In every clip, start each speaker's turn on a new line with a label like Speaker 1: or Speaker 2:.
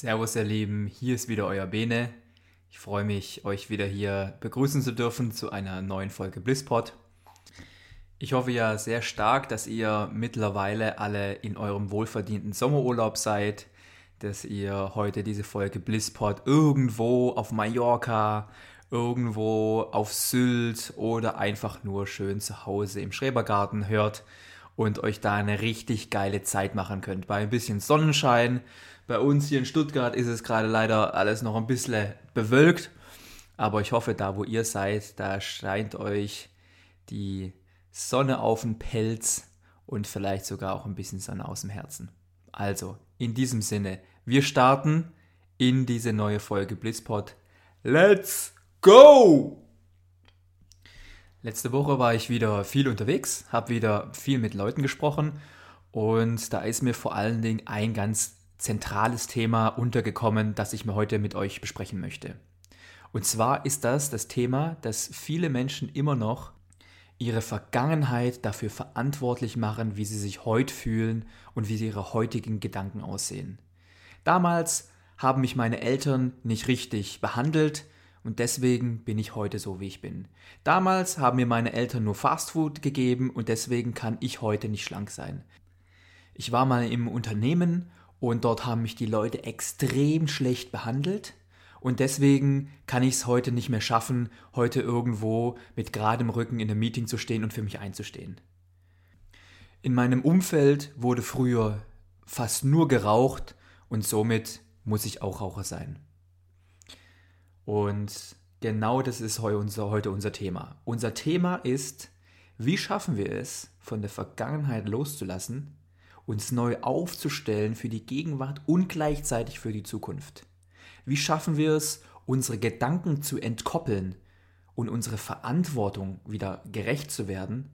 Speaker 1: Servus ihr Lieben, hier ist wieder euer Bene. Ich freue mich, euch wieder hier begrüßen zu dürfen zu einer neuen Folge Blisspot. Ich hoffe ja sehr stark, dass ihr mittlerweile alle in eurem wohlverdienten Sommerurlaub seid, dass ihr heute diese Folge Blisspot irgendwo auf Mallorca, irgendwo auf Sylt oder einfach nur schön zu Hause im Schrebergarten hört und euch da eine richtig geile Zeit machen könnt. Bei ein bisschen Sonnenschein bei uns hier in Stuttgart ist es gerade leider alles noch ein bisschen bewölkt. Aber ich hoffe, da wo ihr seid, da scheint euch die Sonne auf den Pelz und vielleicht sogar auch ein bisschen Sonne aus dem Herzen. Also, in diesem Sinne, wir starten in diese neue Folge Blitzpod. Let's go! Letzte Woche war ich wieder viel unterwegs, habe wieder viel mit Leuten gesprochen und da ist mir vor allen Dingen ein ganz zentrales Thema untergekommen, das ich mir heute mit euch besprechen möchte. Und zwar ist das das Thema, dass viele Menschen immer noch ihre Vergangenheit dafür verantwortlich machen, wie sie sich heute fühlen und wie ihre heutigen Gedanken aussehen. Damals haben mich meine Eltern nicht richtig behandelt und deswegen bin ich heute so, wie ich bin. Damals haben mir meine Eltern nur Fastfood gegeben und deswegen kann ich heute nicht schlank sein. Ich war mal im Unternehmen und dort haben mich die Leute extrem schlecht behandelt. Und deswegen kann ich es heute nicht mehr schaffen, heute irgendwo mit geradem Rücken in einem Meeting zu stehen und für mich einzustehen. In meinem Umfeld wurde früher fast nur geraucht und somit muss ich auch Raucher sein. Und genau das ist heute unser Thema. Unser Thema ist, wie schaffen wir es, von der Vergangenheit loszulassen uns neu aufzustellen für die Gegenwart und gleichzeitig für die Zukunft? Wie schaffen wir es, unsere Gedanken zu entkoppeln und unsere Verantwortung wieder gerecht zu werden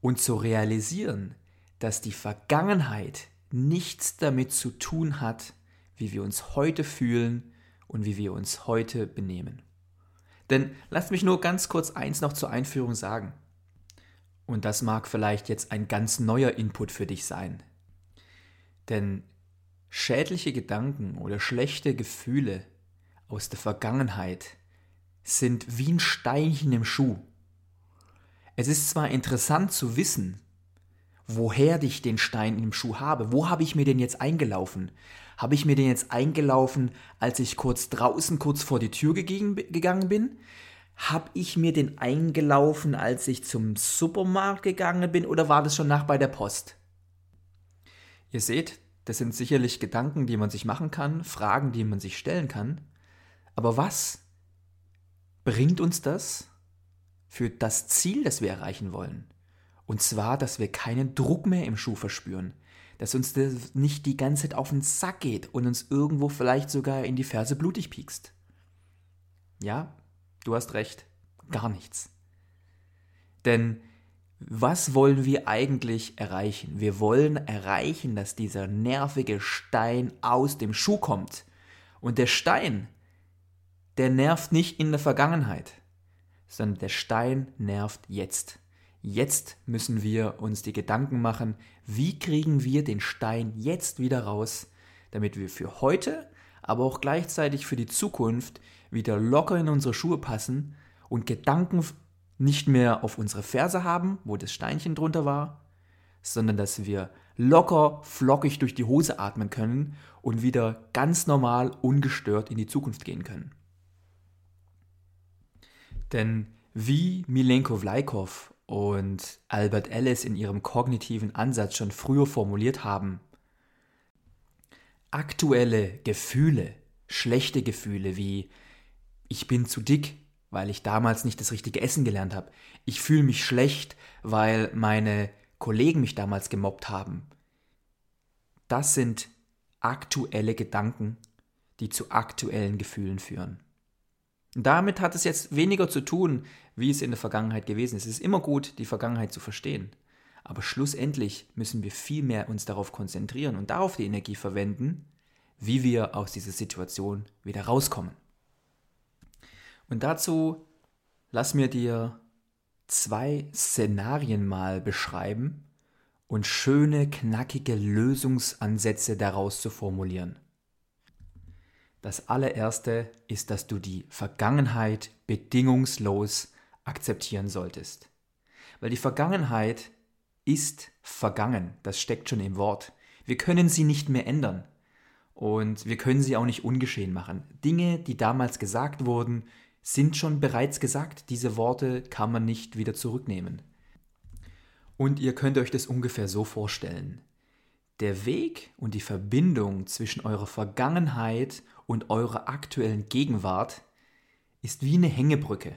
Speaker 1: und zu realisieren, dass die Vergangenheit nichts damit zu tun hat, wie wir uns heute fühlen und wie wir uns heute benehmen. Denn lasst mich nur ganz kurz eins noch zur Einführung sagen. Und das mag vielleicht jetzt ein ganz neuer Input für dich sein. Denn schädliche Gedanken oder schlechte Gefühle aus der Vergangenheit sind wie ein Steinchen im Schuh. Es ist zwar interessant zu wissen, woher ich den Stein im Schuh habe. Wo habe ich mir den jetzt eingelaufen? Habe ich mir den jetzt eingelaufen, als ich kurz draußen, kurz vor die Tür gegangen bin? Habe ich mir den eingelaufen, als ich zum Supermarkt gegangen bin, oder war das schon nach bei der Post? Ihr seht, das sind sicherlich Gedanken, die man sich machen kann, Fragen, die man sich stellen kann. Aber was bringt uns das für das Ziel, das wir erreichen wollen? Und zwar, dass wir keinen Druck mehr im Schuh verspüren, dass uns das nicht die ganze Zeit auf den Sack geht und uns irgendwo vielleicht sogar in die Ferse blutig piekst. Ja, Du hast recht, gar nichts. Denn was wollen wir eigentlich erreichen? Wir wollen erreichen, dass dieser nervige Stein aus dem Schuh kommt. Und der Stein, der nervt nicht in der Vergangenheit, sondern der Stein nervt jetzt. Jetzt müssen wir uns die Gedanken machen, wie kriegen wir den Stein jetzt wieder raus, damit wir für heute, aber auch gleichzeitig für die Zukunft wieder locker in unsere Schuhe passen und Gedanken nicht mehr auf unsere Ferse haben, wo das Steinchen drunter war, sondern dass wir locker, flockig durch die Hose atmen können und wieder ganz normal, ungestört in die Zukunft gehen können. Denn wie Milenko Vlaikov und Albert Ellis in ihrem kognitiven Ansatz schon früher formuliert haben, aktuelle Gefühle, schlechte Gefühle wie ich bin zu dick, weil ich damals nicht das richtige Essen gelernt habe. Ich fühle mich schlecht, weil meine Kollegen mich damals gemobbt haben. Das sind aktuelle Gedanken, die zu aktuellen Gefühlen führen. Damit hat es jetzt weniger zu tun, wie es in der Vergangenheit gewesen ist. Es ist immer gut, die Vergangenheit zu verstehen. Aber schlussendlich müssen wir viel mehr uns darauf konzentrieren und darauf die Energie verwenden, wie wir aus dieser Situation wieder rauskommen. Und dazu lass mir dir zwei Szenarien mal beschreiben und schöne, knackige Lösungsansätze daraus zu formulieren. Das allererste ist, dass du die Vergangenheit bedingungslos akzeptieren solltest. Weil die Vergangenheit ist vergangen, das steckt schon im Wort. Wir können sie nicht mehr ändern und wir können sie auch nicht ungeschehen machen. Dinge, die damals gesagt wurden, sind schon bereits gesagt. Diese Worte kann man nicht wieder zurücknehmen. Und ihr könnt euch das ungefähr so vorstellen. Der Weg und die Verbindung zwischen eurer Vergangenheit und eurer aktuellen Gegenwart ist wie eine Hängebrücke.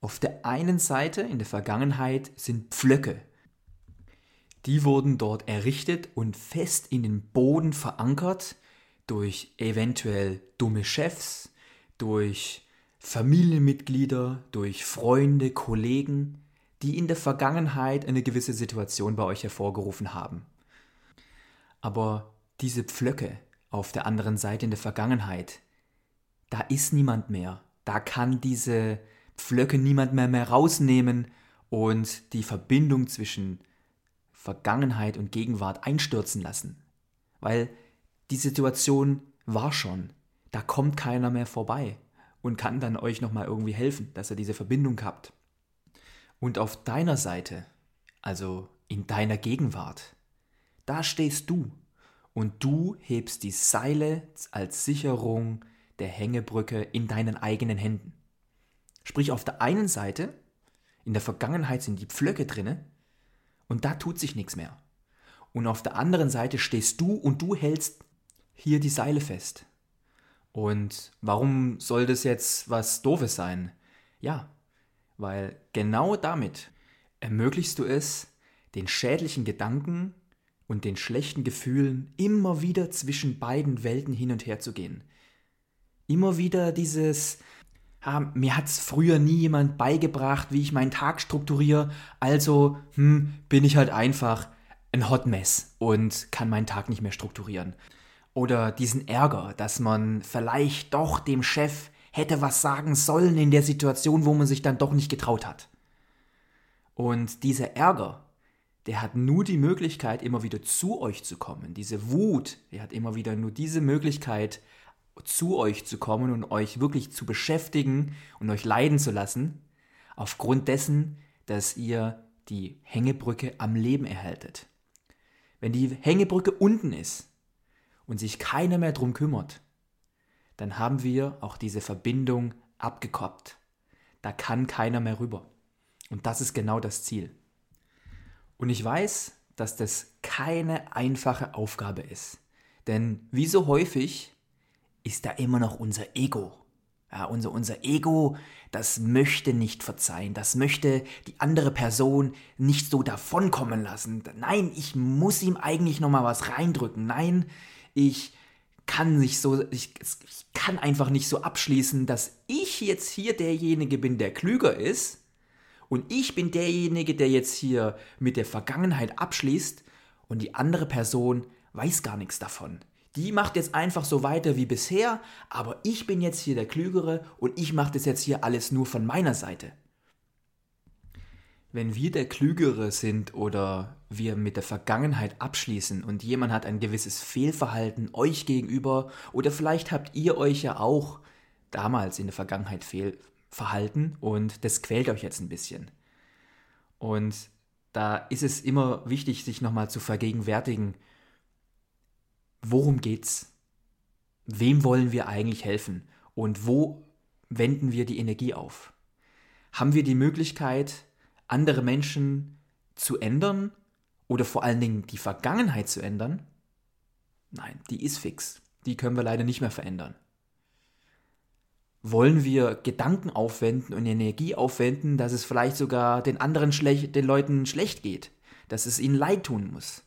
Speaker 1: Auf der einen Seite in der Vergangenheit sind Pflöcke. Die wurden dort errichtet und fest in den Boden verankert durch eventuell dumme Chefs, durch Familienmitglieder, durch Freunde, Kollegen, die in der Vergangenheit eine gewisse Situation bei euch hervorgerufen haben. Aber diese Pflöcke auf der anderen Seite in der Vergangenheit, da ist niemand mehr. Da kann diese Pflöcke niemand mehr, mehr rausnehmen und die Verbindung zwischen Vergangenheit und Gegenwart einstürzen lassen. Weil die Situation war schon. Da kommt keiner mehr vorbei und kann dann euch nochmal irgendwie helfen, dass ihr diese Verbindung habt. Und auf deiner Seite, also in deiner Gegenwart, da stehst du und du hebst die Seile als Sicherung der Hängebrücke in deinen eigenen Händen. Sprich, auf der einen Seite, in der Vergangenheit sind die Pflöcke drinne und da tut sich nichts mehr. Und auf der anderen Seite stehst du und du hältst hier die Seile fest. Und warum soll das jetzt was Doofes sein? Ja, weil genau damit ermöglichst du es, den schädlichen Gedanken und den schlechten Gefühlen immer wieder zwischen beiden Welten hin und her zu gehen. Immer wieder dieses, ah, mir hat's früher nie jemand beigebracht, wie ich meinen Tag strukturiere, also hm, bin ich halt einfach ein Hot Mess und kann meinen Tag nicht mehr strukturieren. Oder diesen Ärger, dass man vielleicht doch dem Chef hätte was sagen sollen in der Situation, wo man sich dann doch nicht getraut hat. Und dieser Ärger, der hat nur die Möglichkeit, immer wieder zu euch zu kommen. Diese Wut, der hat immer wieder nur diese Möglichkeit, zu euch zu kommen und euch wirklich zu beschäftigen und euch leiden zu lassen, aufgrund dessen, dass ihr die Hängebrücke am Leben erhaltet. Wenn die Hängebrücke unten ist, und sich keiner mehr drum kümmert, dann haben wir auch diese Verbindung abgekoppt. Da kann keiner mehr rüber. Und das ist genau das Ziel. Und ich weiß, dass das keine einfache Aufgabe ist. Denn wie so häufig ist da immer noch unser Ego. Ja, unser, unser Ego, das möchte nicht verzeihen, das möchte die andere Person nicht so davonkommen lassen. Nein, ich muss ihm eigentlich nochmal was reindrücken. Nein, ich kann nicht so, ich, ich kann einfach nicht so abschließen, dass ich jetzt hier derjenige bin, der klüger ist und ich bin derjenige, der jetzt hier mit der Vergangenheit abschließt und die andere Person weiß gar nichts davon. Die macht jetzt einfach so weiter wie bisher, aber ich bin jetzt hier der Klügere und ich mache das jetzt hier alles nur von meiner Seite. Wenn wir der Klügere sind oder wir mit der Vergangenheit abschließen und jemand hat ein gewisses Fehlverhalten euch gegenüber oder vielleicht habt ihr euch ja auch damals in der Vergangenheit fehlverhalten und das quält euch jetzt ein bisschen. Und da ist es immer wichtig, sich nochmal zu vergegenwärtigen, worum geht's? Wem wollen wir eigentlich helfen? Und wo wenden wir die Energie auf? Haben wir die Möglichkeit, andere Menschen zu ändern oder vor allen Dingen die Vergangenheit zu ändern? Nein, die ist fix. Die können wir leider nicht mehr verändern. Wollen wir Gedanken aufwenden und Energie aufwenden, dass es vielleicht sogar den anderen schlecht, den Leuten schlecht geht, dass es ihnen leid tun muss,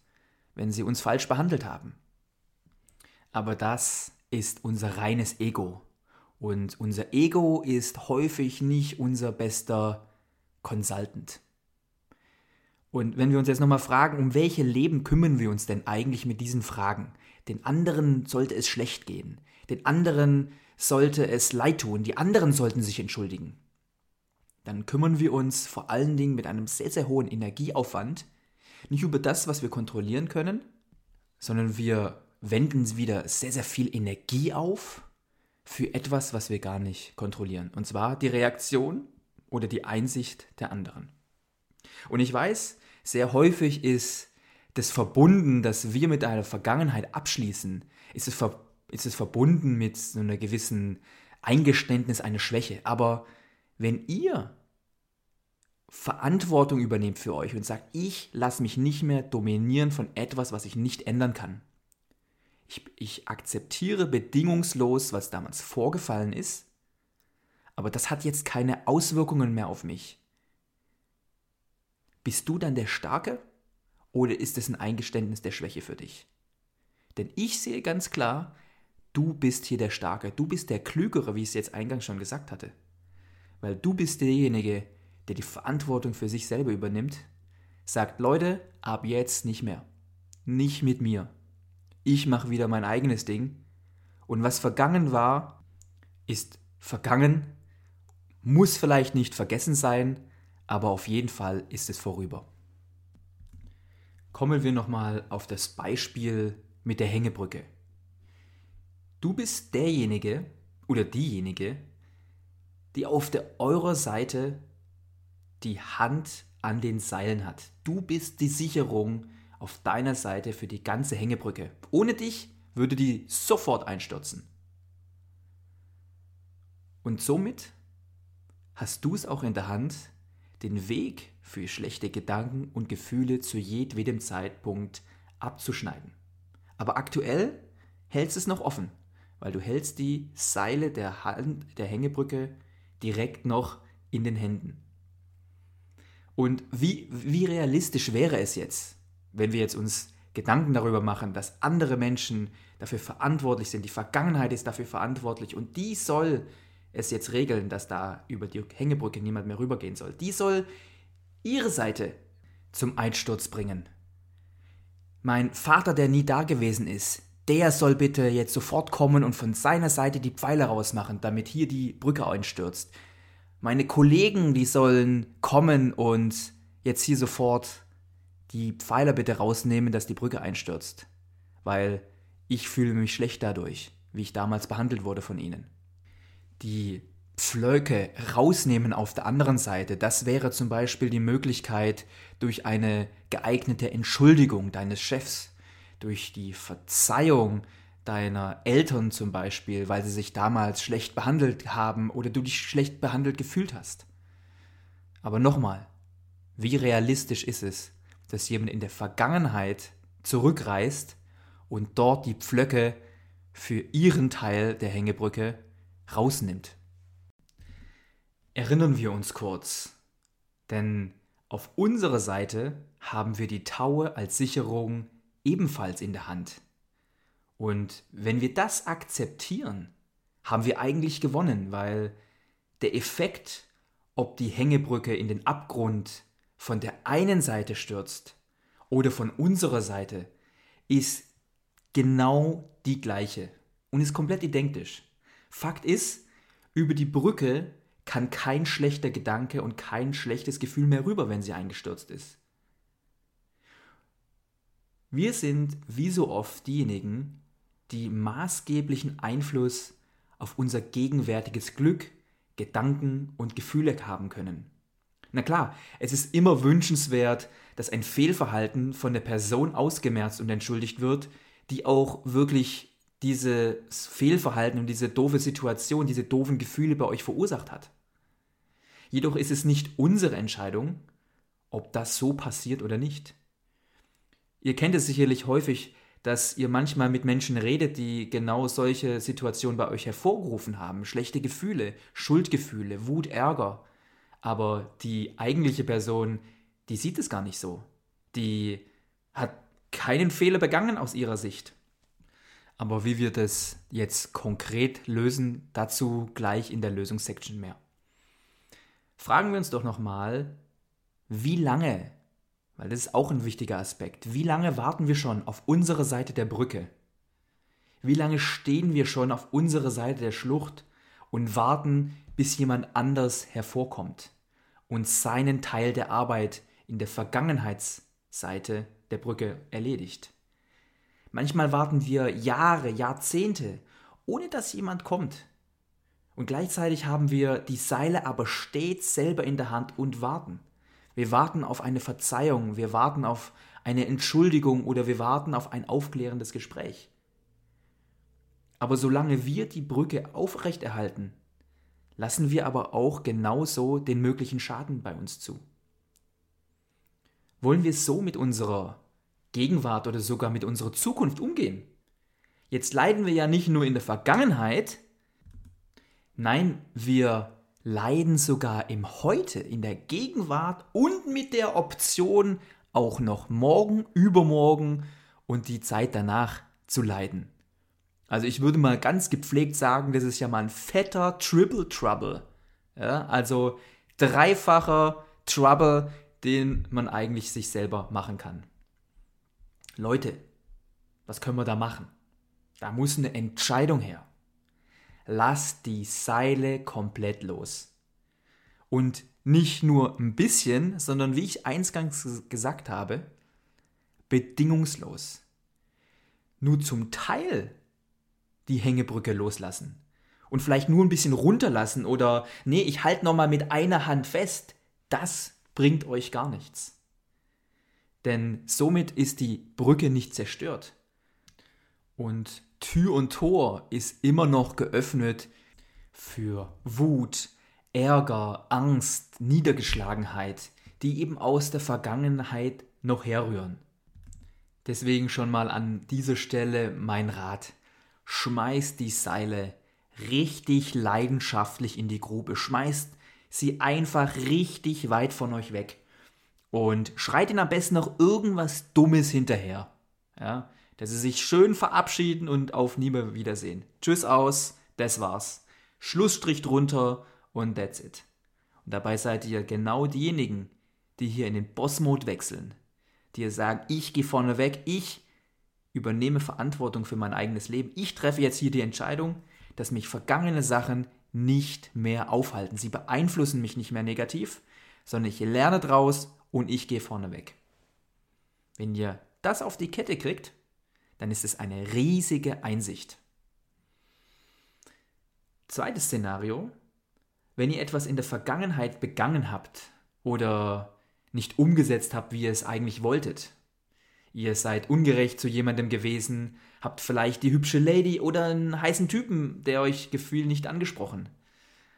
Speaker 1: wenn sie uns falsch behandelt haben? Aber das ist unser reines Ego. Und unser Ego ist häufig nicht unser bester Consultant. Und wenn wir uns jetzt nochmal fragen, um welche Leben kümmern wir uns denn eigentlich mit diesen Fragen? Den anderen sollte es schlecht gehen. Den anderen sollte es leid tun. Die anderen sollten sich entschuldigen. Dann kümmern wir uns vor allen Dingen mit einem sehr, sehr hohen Energieaufwand nicht über das, was wir kontrollieren können, sondern wir wenden wieder sehr, sehr viel Energie auf für etwas, was wir gar nicht kontrollieren. Und zwar die Reaktion oder die Einsicht der anderen. Und ich weiß, sehr häufig ist das verbunden, dass wir mit einer Vergangenheit abschließen, ist es, ver ist es verbunden mit so einer gewissen Eingeständnis einer Schwäche. Aber wenn ihr Verantwortung übernehmt für euch und sagt, ich lasse mich nicht mehr dominieren von etwas, was ich nicht ändern kann. Ich, ich akzeptiere bedingungslos, was damals vorgefallen ist aber das hat jetzt keine Auswirkungen mehr auf mich. Bist du dann der Starke oder ist es ein Eingeständnis der Schwäche für dich? Denn ich sehe ganz klar, du bist hier der Starke, du bist der Klügere, wie ich es jetzt eingangs schon gesagt hatte. Weil du bist derjenige, der die Verantwortung für sich selber übernimmt, sagt, Leute, ab jetzt nicht mehr. Nicht mit mir. Ich mache wieder mein eigenes Ding. Und was vergangen war, ist vergangen muss vielleicht nicht vergessen sein, aber auf jeden Fall ist es vorüber. Kommen wir nochmal auf das Beispiel mit der Hängebrücke. Du bist derjenige oder diejenige, die auf der eurer Seite die Hand an den Seilen hat. Du bist die Sicherung auf deiner Seite für die ganze Hängebrücke. Ohne dich würde die sofort einstürzen. Und somit hast du es auch in der Hand, den Weg für schlechte Gedanken und Gefühle zu jedwedem Zeitpunkt abzuschneiden. Aber aktuell hältst es noch offen, weil du hältst die Seile der, Hand, der Hängebrücke direkt noch in den Händen. Und wie, wie realistisch wäre es jetzt, wenn wir jetzt uns Gedanken darüber machen, dass andere Menschen dafür verantwortlich sind, die Vergangenheit ist dafür verantwortlich und die soll es jetzt regeln, dass da über die Hängebrücke niemand mehr rübergehen soll. Die soll ihre Seite zum Einsturz bringen. Mein Vater, der nie da gewesen ist, der soll bitte jetzt sofort kommen und von seiner Seite die Pfeile rausmachen, damit hier die Brücke einstürzt. Meine Kollegen, die sollen kommen und jetzt hier sofort die Pfeiler bitte rausnehmen, dass die Brücke einstürzt. Weil ich fühle mich schlecht dadurch, wie ich damals behandelt wurde von ihnen die Pflöcke rausnehmen auf der anderen Seite. Das wäre zum Beispiel die Möglichkeit durch eine geeignete Entschuldigung deines Chefs, durch die Verzeihung deiner Eltern zum Beispiel, weil sie sich damals schlecht behandelt haben oder du dich schlecht behandelt gefühlt hast. Aber nochmal, wie realistisch ist es, dass jemand in der Vergangenheit zurückreist und dort die Pflöcke für ihren Teil der Hängebrücke rausnimmt. Erinnern wir uns kurz, denn auf unserer Seite haben wir die Taue als Sicherung ebenfalls in der Hand. Und wenn wir das akzeptieren, haben wir eigentlich gewonnen, weil der Effekt, ob die Hängebrücke in den Abgrund von der einen Seite stürzt oder von unserer Seite, ist genau die gleiche und ist komplett identisch. Fakt ist, über die Brücke kann kein schlechter Gedanke und kein schlechtes Gefühl mehr rüber, wenn sie eingestürzt ist. Wir sind wie so oft diejenigen, die maßgeblichen Einfluss auf unser gegenwärtiges Glück, Gedanken und Gefühle haben können. Na klar, es ist immer wünschenswert, dass ein Fehlverhalten von der Person ausgemerzt und entschuldigt wird, die auch wirklich dieses Fehlverhalten und diese doofe Situation, diese doofen Gefühle bei euch verursacht hat. Jedoch ist es nicht unsere Entscheidung, ob das so passiert oder nicht. Ihr kennt es sicherlich häufig, dass ihr manchmal mit Menschen redet, die genau solche Situationen bei euch hervorgerufen haben. Schlechte Gefühle, Schuldgefühle, Wut, Ärger. Aber die eigentliche Person, die sieht es gar nicht so. Die hat keinen Fehler begangen aus ihrer Sicht. Aber wie wir das jetzt konkret lösen, dazu gleich in der Lösungssection mehr. Fragen wir uns doch nochmal, wie lange, weil das ist auch ein wichtiger Aspekt, wie lange warten wir schon auf unsere Seite der Brücke? Wie lange stehen wir schon auf unserer Seite der Schlucht und warten, bis jemand anders hervorkommt und seinen Teil der Arbeit in der Vergangenheitsseite der Brücke erledigt. Manchmal warten wir Jahre, Jahrzehnte, ohne dass jemand kommt. Und gleichzeitig haben wir die Seile aber stets selber in der Hand und warten. Wir warten auf eine Verzeihung, wir warten auf eine Entschuldigung oder wir warten auf ein aufklärendes Gespräch. Aber solange wir die Brücke aufrechterhalten, lassen wir aber auch genauso den möglichen Schaden bei uns zu. Wollen wir so mit unserer Gegenwart oder sogar mit unserer Zukunft umgehen? Jetzt leiden wir ja nicht nur in der Vergangenheit, nein, wir leiden sogar im Heute, in der Gegenwart und mit der Option, auch noch morgen, übermorgen und die Zeit danach zu leiden. Also ich würde mal ganz gepflegt sagen, das ist ja mal ein fetter Triple Trouble. Ja, also dreifacher Trouble, den man eigentlich sich selber machen kann. Leute, was können wir da machen? Da muss eine Entscheidung her. Lass die Seile komplett los. Und nicht nur ein bisschen, sondern wie ich eingangs gesagt habe, bedingungslos. Nur zum Teil die Hängebrücke loslassen. Und vielleicht nur ein bisschen runterlassen oder nee, ich halte nochmal mit einer Hand fest. Das bringt euch gar nichts. Denn somit ist die Brücke nicht zerstört. Und Tür und Tor ist immer noch geöffnet für Wut, Ärger, Angst, Niedergeschlagenheit, die eben aus der Vergangenheit noch herrühren. Deswegen schon mal an dieser Stelle mein Rat schmeißt die Seile richtig leidenschaftlich in die Grube, schmeißt sie einfach richtig weit von euch weg und schreit ihnen am besten noch irgendwas Dummes hinterher. Ja, dass sie sich schön verabschieden und auf nie mehr wiedersehen. Tschüss aus, das war's. Schlussstrich drunter und that's it. Und dabei seid ihr genau diejenigen, die hier in den Boss-Mode wechseln, die ihr sagen, ich gehe vorne weg, ich übernehme Verantwortung für mein eigenes Leben. Ich treffe jetzt hier die Entscheidung, dass mich vergangene Sachen nicht mehr aufhalten. Sie beeinflussen mich nicht mehr negativ, sondern ich lerne draus und ich gehe vorne weg. Wenn ihr das auf die Kette kriegt, dann ist es eine riesige Einsicht. Zweites Szenario, wenn ihr etwas in der Vergangenheit begangen habt oder nicht umgesetzt habt, wie ihr es eigentlich wolltet, Ihr seid ungerecht zu jemandem gewesen, habt vielleicht die hübsche Lady oder einen heißen Typen, der euch Gefühl nicht angesprochen.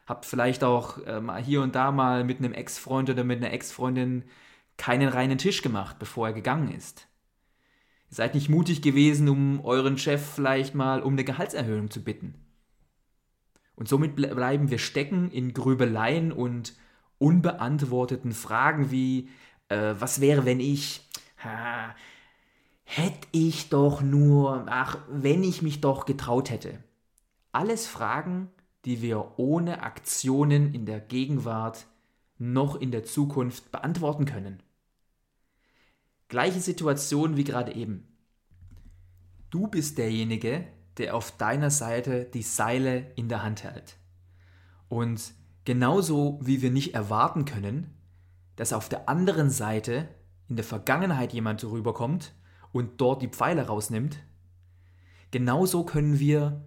Speaker 1: Habt vielleicht auch ähm, hier und da mal mit einem Ex-Freund oder mit einer Ex-Freundin keinen reinen Tisch gemacht, bevor er gegangen ist. Ihr seid nicht mutig gewesen, um euren Chef vielleicht mal um eine Gehaltserhöhung zu bitten. Und somit bleiben wir stecken in Grübeleien und unbeantworteten Fragen wie, äh, was wäre, wenn ich, ha, Hätte ich doch nur, ach, wenn ich mich doch getraut hätte. Alles Fragen, die wir ohne Aktionen in der Gegenwart noch in der Zukunft beantworten können. Gleiche Situation wie gerade eben. Du bist derjenige, der auf deiner Seite die Seile in der Hand hält. Und genauso wie wir nicht erwarten können, dass auf der anderen Seite in der Vergangenheit jemand rüberkommt und dort die Pfeile rausnimmt, genauso können wir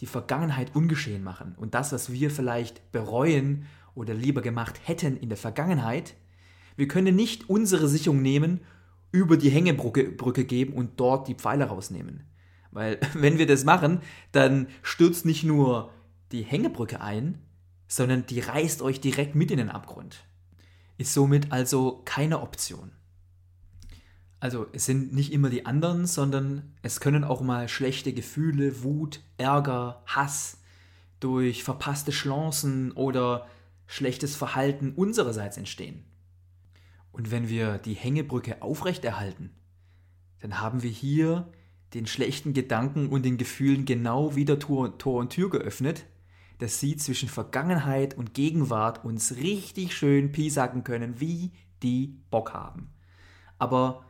Speaker 1: die Vergangenheit ungeschehen machen. Und das, was wir vielleicht bereuen oder lieber gemacht hätten in der Vergangenheit, wir können nicht unsere Sicherung nehmen, über die Hängebrücke Brücke geben und dort die Pfeile rausnehmen. Weil wenn wir das machen, dann stürzt nicht nur die Hängebrücke ein, sondern die reißt euch direkt mit in den Abgrund. Ist somit also keine Option. Also es sind nicht immer die anderen, sondern es können auch mal schlechte Gefühle, Wut, Ärger, Hass durch verpasste Chancen oder schlechtes Verhalten unsererseits entstehen. Und wenn wir die Hängebrücke aufrechterhalten, dann haben wir hier den schlechten Gedanken und den Gefühlen genau wieder Tor, Tor und Tür geöffnet, dass sie zwischen Vergangenheit und Gegenwart uns richtig schön piesacken können, wie die Bock haben. Aber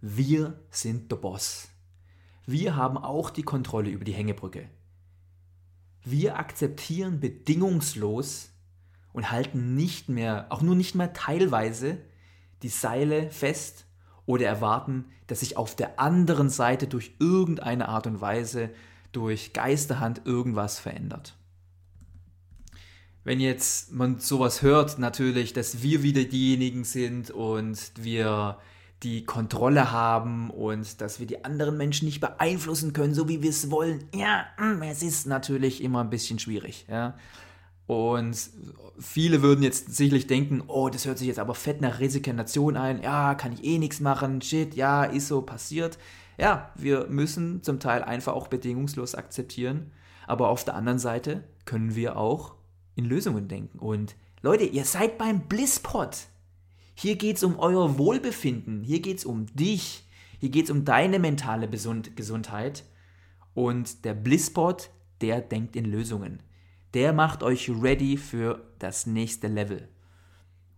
Speaker 1: wir sind der Boss. Wir haben auch die Kontrolle über die Hängebrücke. Wir akzeptieren bedingungslos und halten nicht mehr, auch nur nicht mehr teilweise, die Seile fest oder erwarten, dass sich auf der anderen Seite durch irgendeine Art und Weise, durch Geisterhand irgendwas verändert. Wenn jetzt man sowas hört, natürlich, dass wir wieder diejenigen sind und wir die Kontrolle haben und dass wir die anderen Menschen nicht beeinflussen können, so wie wir es wollen. Ja, mm, es ist natürlich immer ein bisschen schwierig. Ja. Und viele würden jetzt sicherlich denken, oh, das hört sich jetzt aber fett nach Resignation ein. Ja, kann ich eh nichts machen. Shit, ja, ist so passiert. Ja, wir müssen zum Teil einfach auch bedingungslos akzeptieren. Aber auf der anderen Seite können wir auch in Lösungen denken. Und Leute, ihr seid beim Blisspot. Hier geht es um euer Wohlbefinden, hier geht es um dich, hier geht es um deine mentale Gesundheit. Und der Blisspot, der denkt in Lösungen. Der macht euch ready für das nächste Level.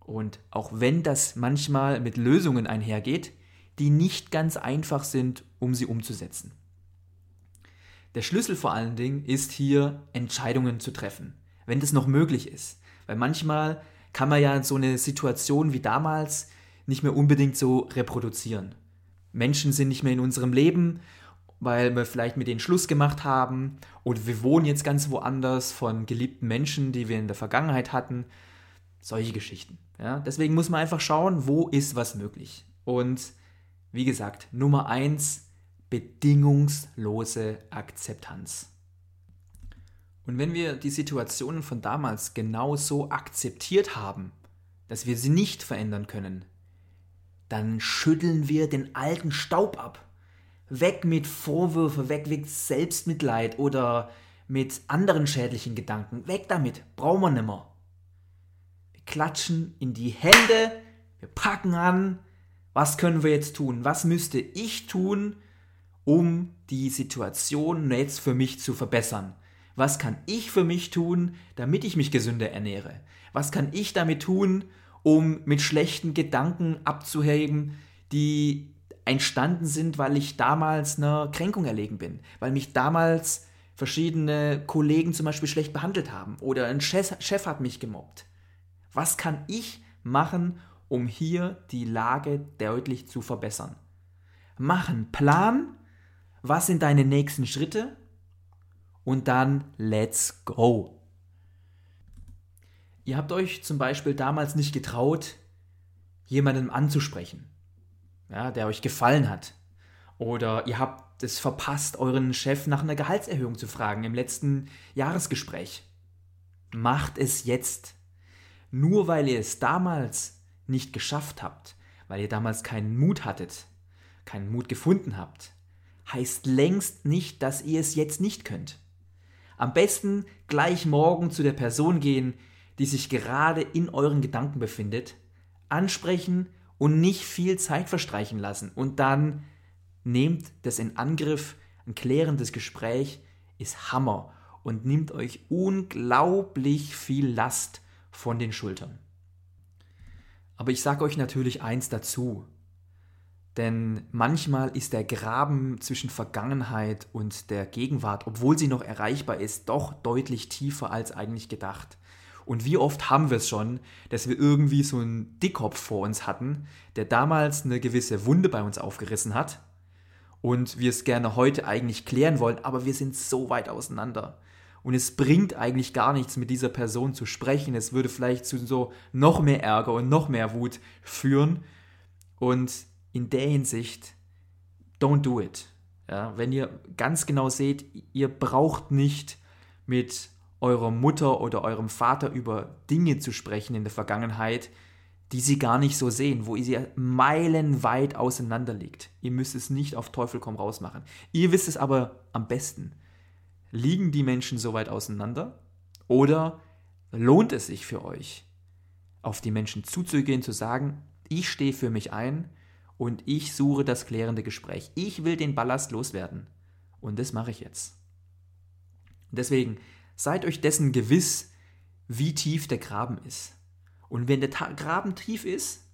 Speaker 1: Und auch wenn das manchmal mit Lösungen einhergeht, die nicht ganz einfach sind, um sie umzusetzen. Der Schlüssel vor allen Dingen ist hier, Entscheidungen zu treffen, wenn das noch möglich ist. Weil manchmal kann man ja so eine Situation wie damals nicht mehr unbedingt so reproduzieren. Menschen sind nicht mehr in unserem Leben, weil wir vielleicht mit denen Schluss gemacht haben oder wir wohnen jetzt ganz woanders von geliebten Menschen, die wir in der Vergangenheit hatten. Solche Geschichten. Ja? Deswegen muss man einfach schauen, wo ist was möglich. Und wie gesagt, Nummer eins, bedingungslose Akzeptanz. Und wenn wir die Situationen von damals genau so akzeptiert haben, dass wir sie nicht verändern können, dann schütteln wir den alten Staub ab. Weg mit Vorwürfe, weg mit Selbstmitleid oder mit anderen schädlichen Gedanken. Weg damit, brauchen wir nimmer. Wir klatschen in die Hände, wir packen an. Was können wir jetzt tun? Was müsste ich tun, um die Situation jetzt für mich zu verbessern? Was kann ich für mich tun, damit ich mich gesünder ernähre? Was kann ich damit tun, um mit schlechten Gedanken abzuheben, die entstanden sind, weil ich damals einer Kränkung erlegen bin, weil mich damals verschiedene Kollegen zum Beispiel schlecht behandelt haben oder ein Chef, Chef hat mich gemobbt. Was kann ich machen, um hier die Lage deutlich zu verbessern? Mach einen Plan. Was sind deine nächsten Schritte? und dann let's go. Ihr habt euch zum Beispiel damals nicht getraut, jemanden anzusprechen, ja, der euch gefallen hat. Oder ihr habt es verpasst, euren Chef nach einer Gehaltserhöhung zu fragen im letzten Jahresgespräch. Macht es jetzt. Nur weil ihr es damals nicht geschafft habt, weil ihr damals keinen Mut hattet, keinen Mut gefunden habt, heißt längst nicht, dass ihr es jetzt nicht könnt. Am besten gleich morgen zu der Person gehen, die sich gerade in euren Gedanken befindet, ansprechen und nicht viel Zeit verstreichen lassen. Und dann nehmt das in Angriff. Ein klärendes Gespräch ist Hammer und nimmt euch unglaublich viel Last von den Schultern. Aber ich sage euch natürlich eins dazu. Denn manchmal ist der Graben zwischen Vergangenheit und der Gegenwart, obwohl sie noch erreichbar ist, doch deutlich tiefer als eigentlich gedacht. Und wie oft haben wir es schon, dass wir irgendwie so einen Dickkopf vor uns hatten, der damals eine gewisse Wunde bei uns aufgerissen hat und wir es gerne heute eigentlich klären wollen, aber wir sind so weit auseinander. Und es bringt eigentlich gar nichts, mit dieser Person zu sprechen. Es würde vielleicht zu so noch mehr Ärger und noch mehr Wut führen. Und in der Hinsicht, don't do it. Ja, wenn ihr ganz genau seht, ihr braucht nicht mit eurer Mutter oder eurem Vater über Dinge zu sprechen in der Vergangenheit, die sie gar nicht so sehen, wo ihr meilenweit auseinander liegt. Ihr müsst es nicht auf Teufel komm raus machen. Ihr wisst es aber am besten. Liegen die Menschen so weit auseinander? Oder lohnt es sich für euch, auf die Menschen zuzugehen, zu sagen, ich stehe für mich ein und ich suche das klärende Gespräch. Ich will den Ballast loswerden. Und das mache ich jetzt. Deswegen seid euch dessen gewiss, wie tief der Graben ist. Und wenn der Graben tief ist,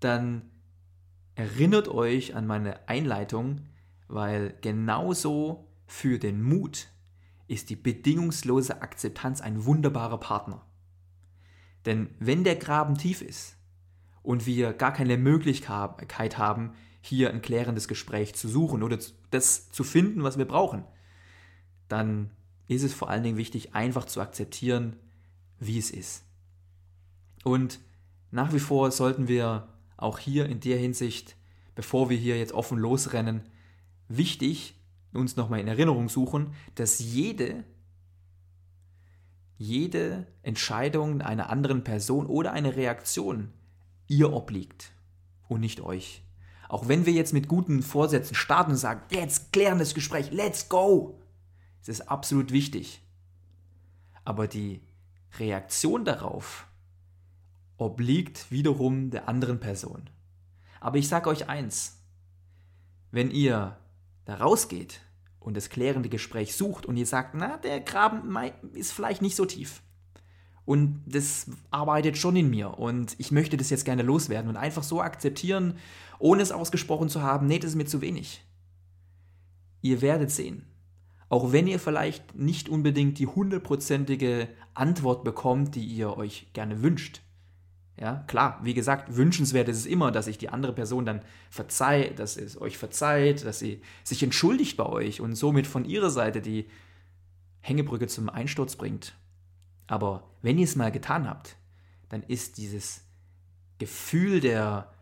Speaker 1: dann erinnert euch an meine Einleitung, weil genauso für den Mut ist die bedingungslose Akzeptanz ein wunderbarer Partner. Denn wenn der Graben tief ist und wir gar keine Möglichkeit haben, hier ein klärendes Gespräch zu suchen oder das zu finden, was wir brauchen, dann ist es vor allen Dingen wichtig, einfach zu akzeptieren, wie es ist. Und nach wie vor sollten wir auch hier in der Hinsicht, bevor wir hier jetzt offen losrennen, wichtig uns nochmal in Erinnerung suchen, dass jede, jede Entscheidung einer anderen Person oder eine Reaktion ihr obliegt und nicht euch. Auch wenn wir jetzt mit guten Vorsätzen starten und sagen, jetzt klären das Gespräch, let's go, es ist absolut wichtig. Aber die Reaktion darauf obliegt wiederum der anderen Person. Aber ich sage euch eins, wenn ihr da rausgeht und das klärende Gespräch sucht und ihr sagt, na, der Graben ist vielleicht nicht so tief. Und das arbeitet schon in mir und ich möchte das jetzt gerne loswerden und einfach so akzeptieren, ohne es ausgesprochen zu haben, nee, das ist mir zu wenig. Ihr werdet sehen, auch wenn ihr vielleicht nicht unbedingt die hundertprozentige Antwort bekommt, die ihr euch gerne wünscht, ja, klar, wie gesagt, wünschenswert ist es immer, dass sich die andere Person dann verzeiht, dass es euch verzeiht, dass sie sich entschuldigt bei euch und somit von ihrer Seite die Hängebrücke zum Einsturz bringt. Aber wenn ihr es mal getan habt, dann ist dieses Gefühl der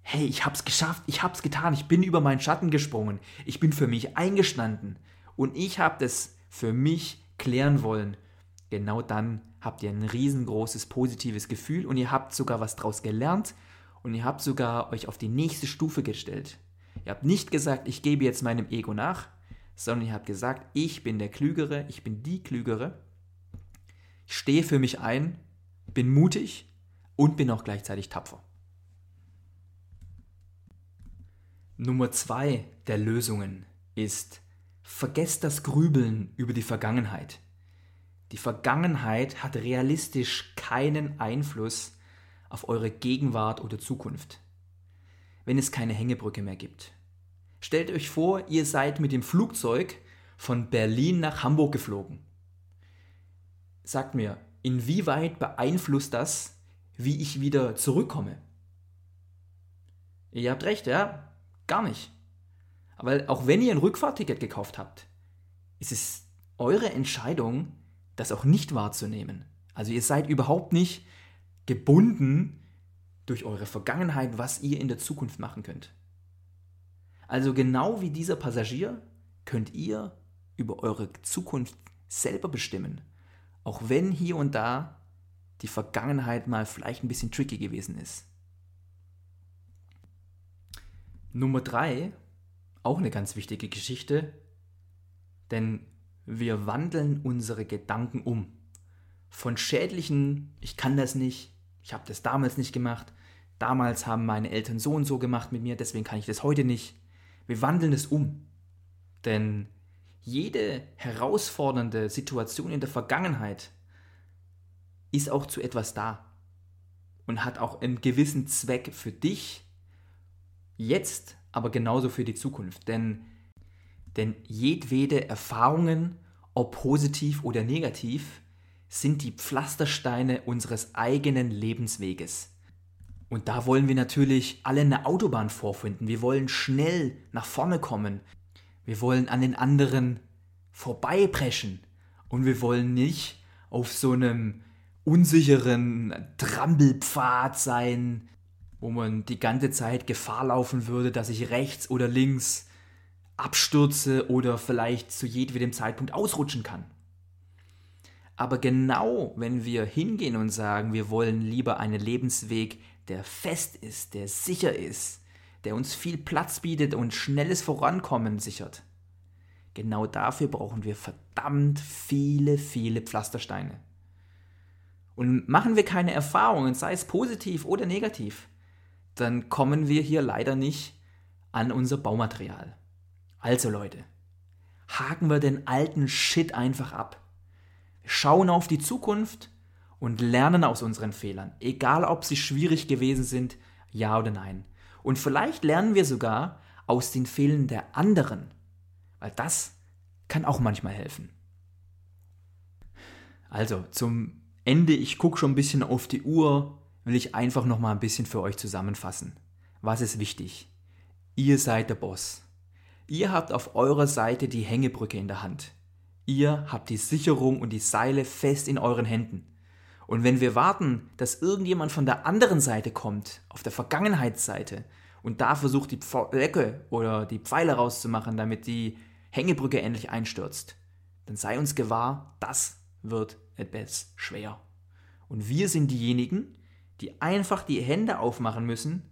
Speaker 1: hey, ich hab's geschafft, ich hab's getan, ich bin über meinen Schatten gesprungen, ich bin für mich eingestanden und ich habe das für mich klären wollen. Genau dann habt ihr ein riesengroßes positives Gefühl und ihr habt sogar was draus gelernt und ihr habt sogar euch auf die nächste Stufe gestellt. Ihr habt nicht gesagt, ich gebe jetzt meinem Ego nach, sondern ihr habt gesagt, ich bin der Klügere, ich bin die Klügere. Ich stehe für mich ein, bin mutig und bin auch gleichzeitig tapfer. Nummer zwei der Lösungen ist, vergesst das Grübeln über die Vergangenheit. Die Vergangenheit hat realistisch keinen Einfluss auf eure Gegenwart oder Zukunft, wenn es keine Hängebrücke mehr gibt. Stellt euch vor, ihr seid mit dem Flugzeug von Berlin nach Hamburg geflogen. Sagt mir, inwieweit beeinflusst das, wie ich wieder zurückkomme? Ihr habt recht, ja? Gar nicht. Aber auch wenn ihr ein Rückfahrticket gekauft habt, ist es eure Entscheidung, das auch nicht wahrzunehmen. Also ihr seid überhaupt nicht gebunden durch eure Vergangenheit, was ihr in der Zukunft machen könnt. Also genau wie dieser Passagier könnt ihr über eure Zukunft selber bestimmen, auch wenn hier und da die Vergangenheit mal vielleicht ein bisschen tricky gewesen ist. Nummer drei, auch eine ganz wichtige Geschichte, denn wir wandeln unsere Gedanken um. Von schädlichen, ich kann das nicht, ich habe das damals nicht gemacht, damals haben meine Eltern so und so gemacht mit mir, deswegen kann ich das heute nicht. Wir wandeln es um. Denn jede herausfordernde Situation in der Vergangenheit ist auch zu etwas da und hat auch einen gewissen Zweck für dich, jetzt, aber genauso für die Zukunft. Denn, denn jedwede Erfahrungen, ob positiv oder negativ, sind die Pflastersteine unseres eigenen Lebensweges. Und da wollen wir natürlich alle eine Autobahn vorfinden. Wir wollen schnell nach vorne kommen. Wir wollen an den anderen vorbeipreschen. Und wir wollen nicht auf so einem unsicheren Trampelpfad sein, wo man die ganze Zeit Gefahr laufen würde, dass ich rechts oder links abstürze oder vielleicht zu jedem Zeitpunkt ausrutschen kann. Aber genau wenn wir hingehen und sagen, wir wollen lieber einen Lebensweg, der fest ist, der sicher ist, der uns viel Platz bietet und schnelles Vorankommen sichert, genau dafür brauchen wir verdammt viele, viele Pflastersteine. Und machen wir keine Erfahrungen, sei es positiv oder negativ, dann kommen wir hier leider nicht an unser Baumaterial. Also Leute, haken wir den alten Shit einfach ab schauen auf die Zukunft und lernen aus unseren Fehlern, egal ob sie schwierig gewesen sind, ja oder nein. Und vielleicht lernen wir sogar aus den Fehlern der anderen, weil das kann auch manchmal helfen. Also zum Ende, ich gucke schon ein bisschen auf die Uhr, will ich einfach noch mal ein bisschen für euch zusammenfassen. Was ist wichtig? Ihr seid der Boss. Ihr habt auf eurer Seite die Hängebrücke in der Hand. Ihr habt die Sicherung und die Seile fest in euren Händen. Und wenn wir warten, dass irgendjemand von der anderen Seite kommt, auf der Vergangenheitsseite, und da versucht, die Pflecke oder die Pfeile rauszumachen, damit die Hängebrücke endlich einstürzt, dann sei uns gewahr, das wird etwas schwer. Und wir sind diejenigen, die einfach die Hände aufmachen müssen,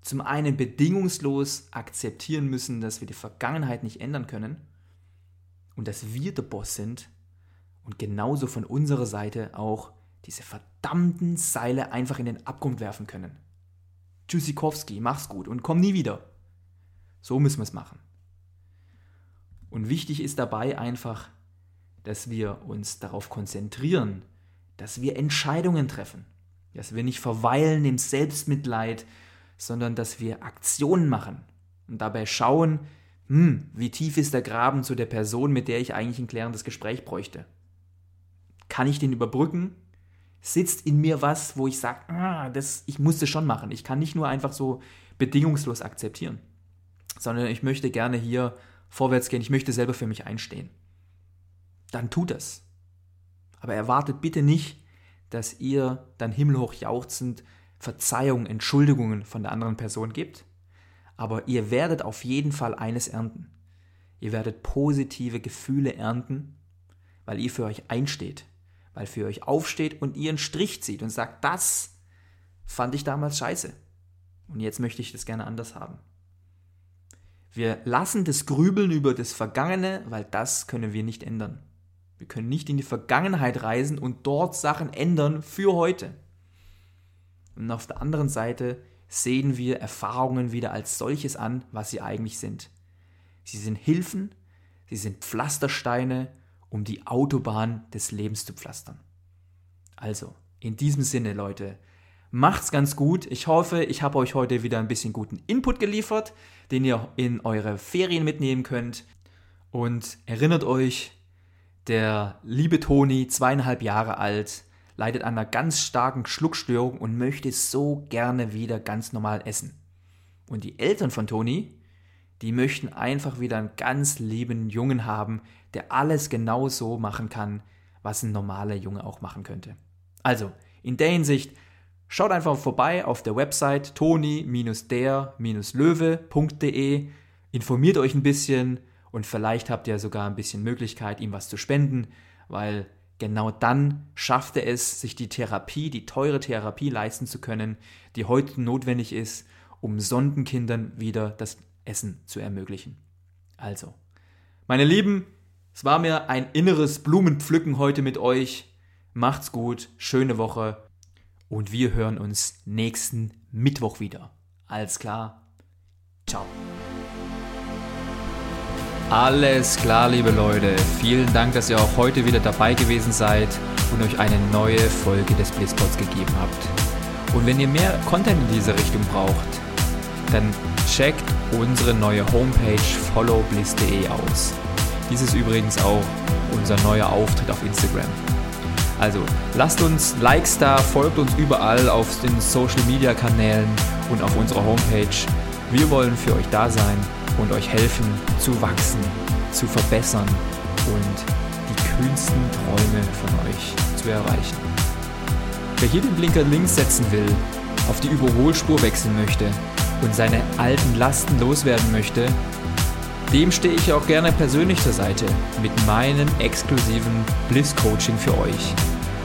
Speaker 1: zum einen bedingungslos akzeptieren müssen, dass wir die Vergangenheit nicht ändern können und dass wir der Boss sind und genauso von unserer Seite auch diese verdammten Seile einfach in den Abgrund werfen können. Tschüssikowski, mach's gut und komm nie wieder. So müssen wir es machen. Und wichtig ist dabei einfach, dass wir uns darauf konzentrieren, dass wir Entscheidungen treffen, dass wir nicht verweilen im Selbstmitleid, sondern dass wir Aktionen machen und dabei schauen, hm, wie tief ist der Graben zu der Person, mit der ich eigentlich ein klärendes Gespräch bräuchte? Kann ich den überbrücken? Sitzt in mir was, wo ich sage, ah, das, ich muss das schon machen. Ich kann nicht nur einfach so bedingungslos akzeptieren, sondern ich möchte gerne hier vorwärts gehen. Ich möchte selber für mich einstehen. Dann tut das. Aber erwartet bitte nicht, dass ihr dann himmelhoch jauchzend Verzeihung, Entschuldigungen von der anderen Person gibt, aber ihr werdet auf jeden Fall eines ernten. Ihr werdet positive Gefühle ernten, weil ihr für euch einsteht, weil für euch aufsteht und ihr einen Strich zieht und sagt, das fand ich damals scheiße. Und jetzt möchte ich das gerne anders haben. Wir lassen das Grübeln über das Vergangene, weil das können wir nicht ändern. Wir können nicht in die Vergangenheit reisen und dort Sachen ändern für heute. Und auf der anderen Seite sehen wir Erfahrungen wieder als solches an, was sie eigentlich sind. Sie sind Hilfen, sie sind Pflastersteine, um die Autobahn des Lebens zu pflastern. Also, in diesem Sinne, Leute, macht's ganz gut. Ich hoffe, ich habe euch heute wieder ein bisschen guten Input geliefert, den ihr in eure Ferien mitnehmen könnt. Und erinnert euch, der liebe Toni, zweieinhalb Jahre alt, leidet an einer ganz starken Schluckstörung und möchte so gerne wieder ganz normal essen. Und die Eltern von Toni, die möchten einfach wieder einen ganz lieben Jungen haben, der alles genau so machen kann, was ein normaler Junge auch machen könnte. Also, in der Hinsicht, schaut einfach vorbei auf der Website toni-der-löwe.de, informiert euch ein bisschen und vielleicht habt ihr sogar ein bisschen Möglichkeit, ihm was zu spenden, weil Genau dann schafft er es, sich die Therapie, die teure Therapie leisten zu können, die heute notwendig ist, um Sondenkindern wieder das Essen zu ermöglichen. Also, meine Lieben, es war mir ein inneres Blumenpflücken heute mit euch. Macht's gut, schöne Woche und wir hören uns nächsten Mittwoch wieder. Alles klar. Ciao. Alles klar, liebe Leute. Vielen Dank, dass ihr auch heute wieder dabei gewesen seid und euch eine neue Folge des Blitzpods gegeben habt. Und wenn ihr mehr Content in diese Richtung braucht, dann checkt unsere neue Homepage followbliss.de aus. Dies ist übrigens auch unser neuer Auftritt auf Instagram. Also lasst uns Likes da, folgt uns überall auf den Social Media Kanälen und auf unserer Homepage. Wir wollen für euch da sein und euch helfen zu wachsen, zu verbessern und die kühnsten Träume von euch zu erreichen. Wer hier den Blinker links setzen will, auf die Überholspur wechseln möchte und seine alten Lasten loswerden möchte, dem stehe ich auch gerne persönlich zur Seite mit meinem exklusiven Bliss-Coaching für euch.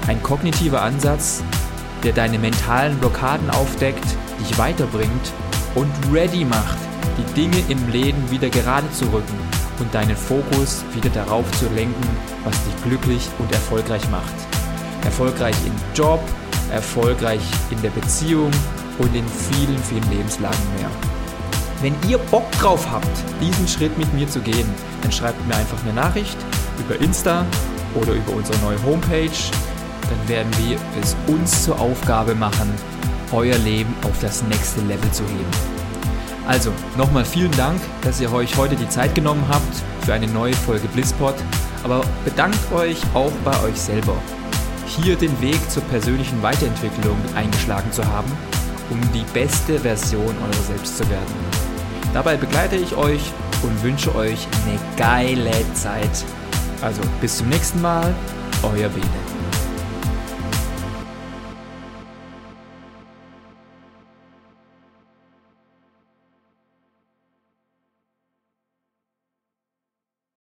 Speaker 1: Ein kognitiver Ansatz, der deine mentalen Blockaden aufdeckt, dich weiterbringt und ready macht, die Dinge im Leben wieder gerade zu rücken und deinen Fokus wieder darauf zu lenken, was dich glücklich und erfolgreich macht. Erfolgreich im Job, erfolgreich in der Beziehung und in vielen, vielen Lebenslagen mehr. Wenn ihr Bock drauf habt, diesen Schritt mit mir zu gehen, dann schreibt mir einfach eine Nachricht über Insta oder über unsere neue Homepage. Dann werden wir es uns zur Aufgabe machen, euer Leben auf das nächste Level zu heben. Also, nochmal vielen Dank, dass ihr euch heute die Zeit genommen habt für eine neue Folge Blisspot. Aber bedankt euch auch bei euch selber, hier den Weg zur persönlichen Weiterentwicklung eingeschlagen zu haben, um die beste Version eurer selbst zu werden. Dabei begleite ich euch und wünsche euch eine geile Zeit. Also bis zum nächsten Mal, euer Bene.